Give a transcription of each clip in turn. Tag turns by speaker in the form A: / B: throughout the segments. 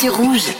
A: Sur Rouge.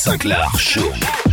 B: Sinclair
C: Show.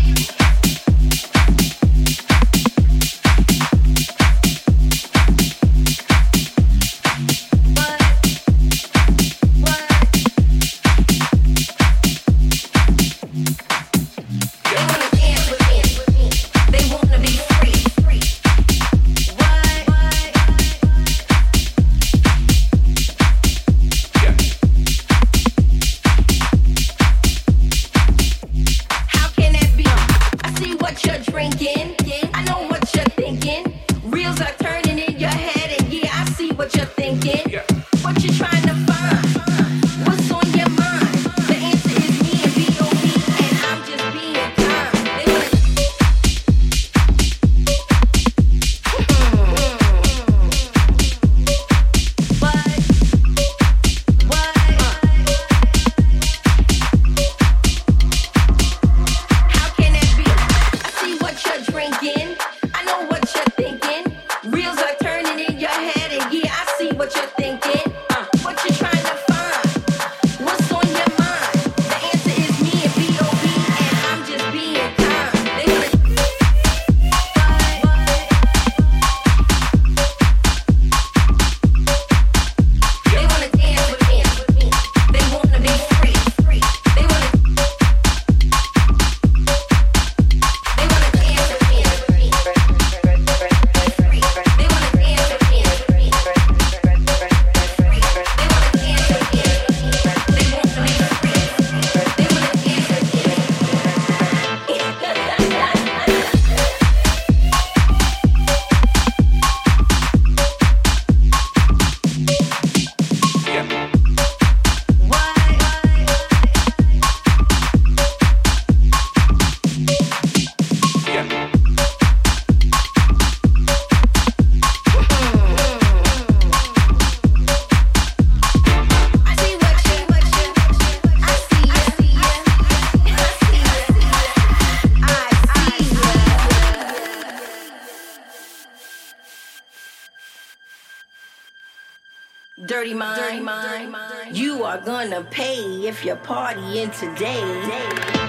D: If you're partying today.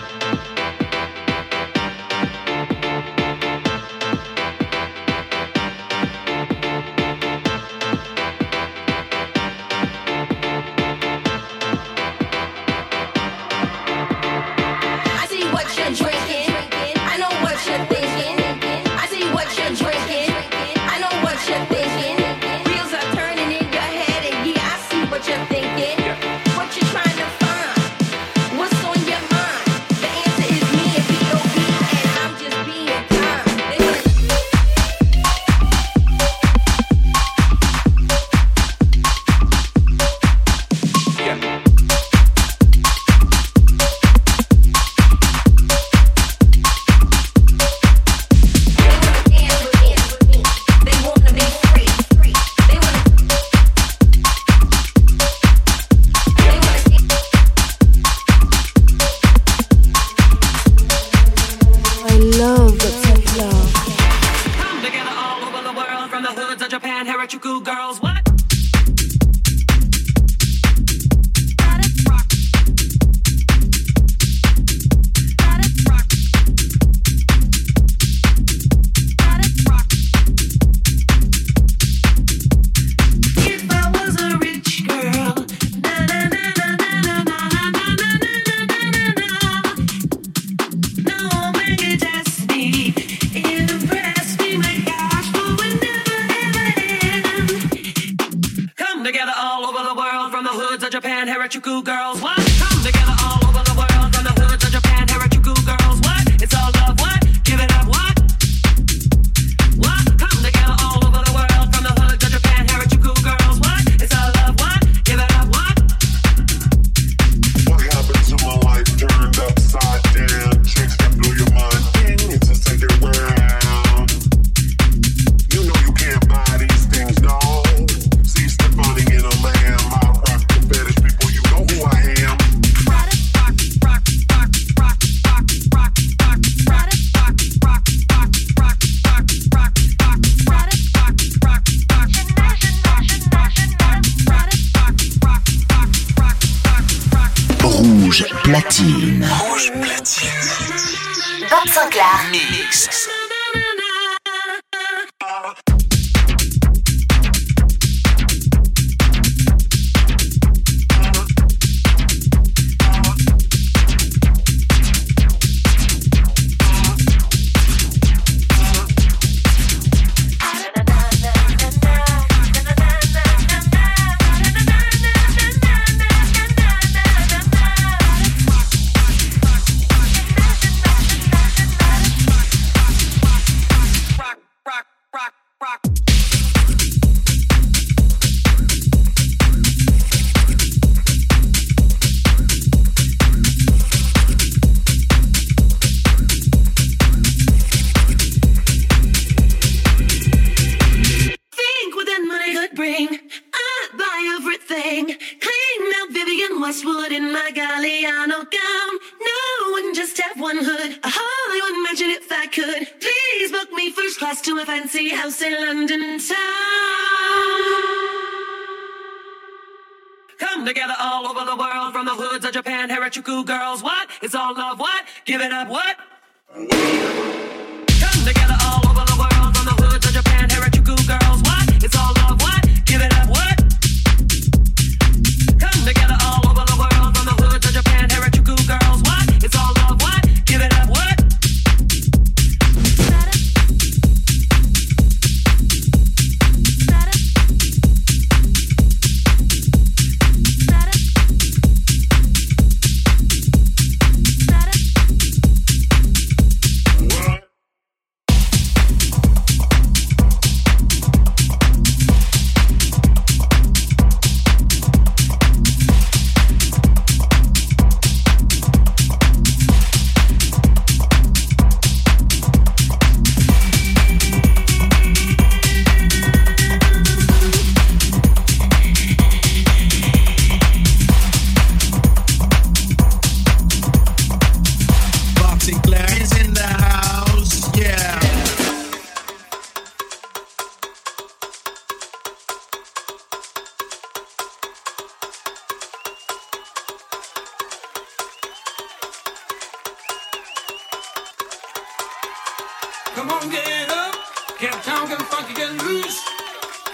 E: Come on, get up. Can't talk and funky get loose.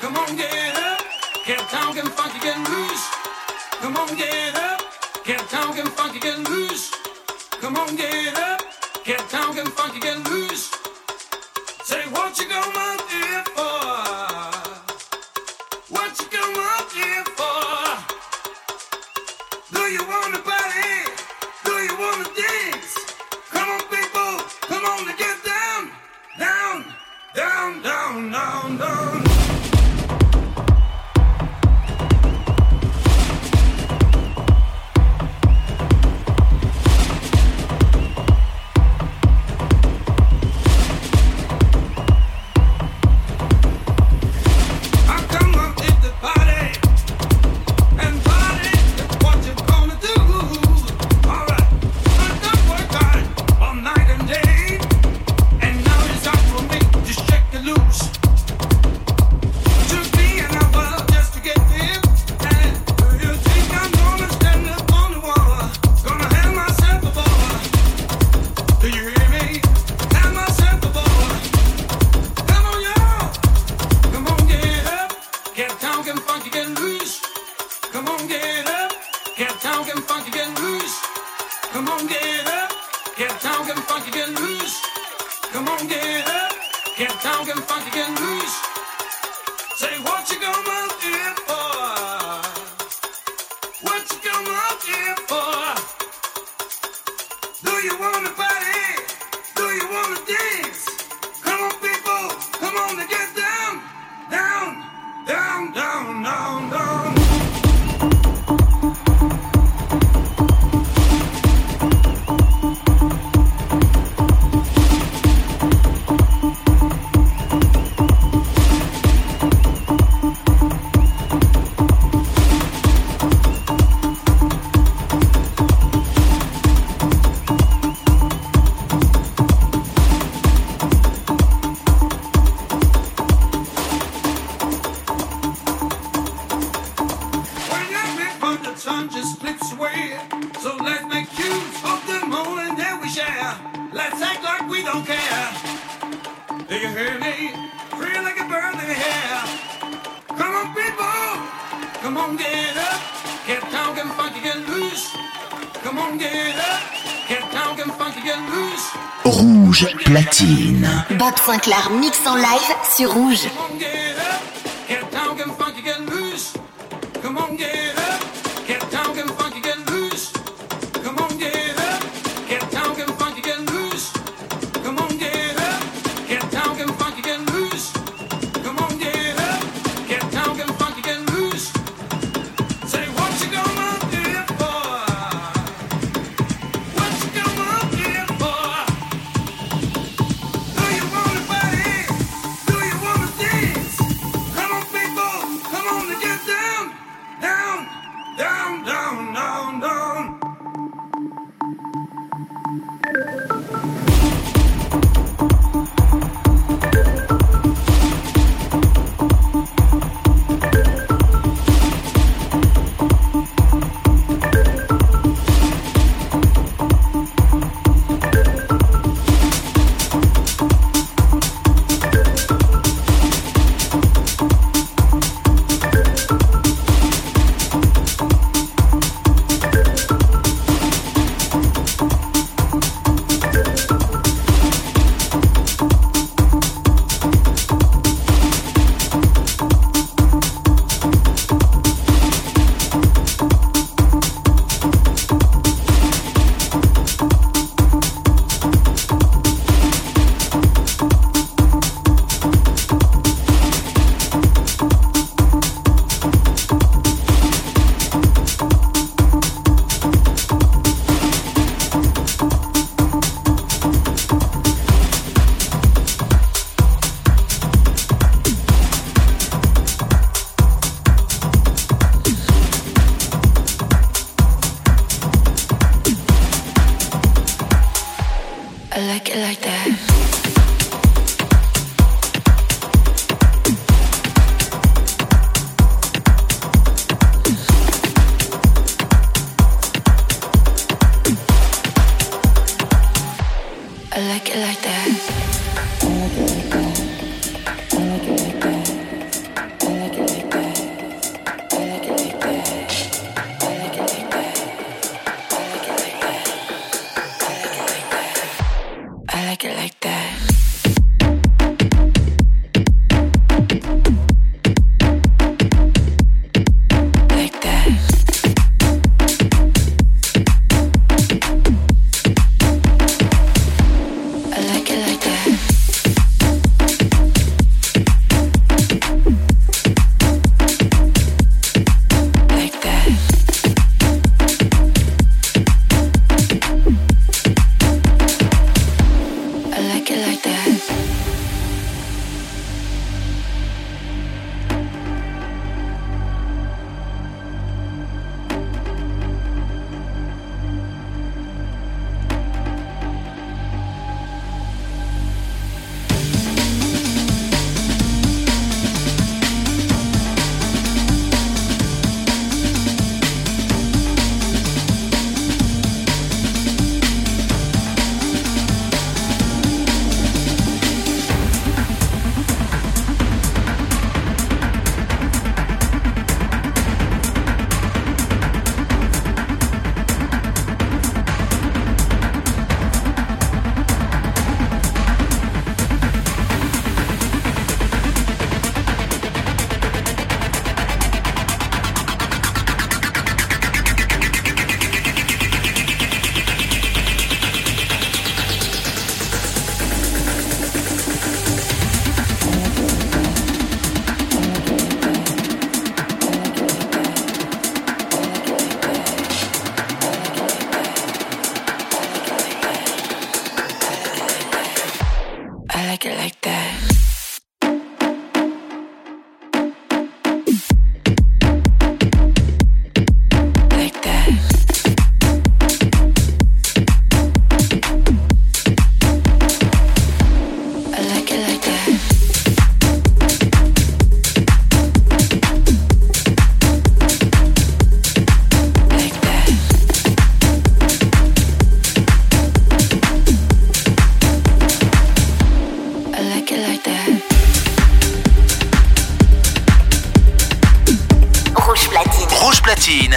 E: Come on, get up. Can't talk and funky get loose. Come on, get up. Can't talk and funky get loose. Come on, get up. Can't talk and
F: funky get loose.
E: Sinclair mix en live sur Rouge.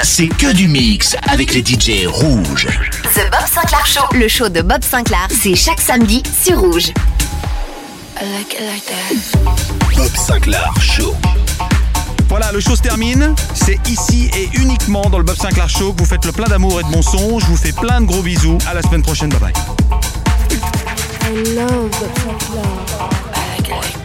F: C'est que du mix avec les DJ rouges.
G: The Bob Sinclair Show.
H: Le show de Bob Sinclair, c'est chaque samedi sur Rouge.
F: Bob Sinclair Show.
I: Voilà, le show se termine. C'est ici et uniquement dans le Bob Sinclair Show que vous faites le plein d'amour et de bon son. Je vous fais plein de gros bisous. À la semaine prochaine. Bye bye.
F: Sinclair.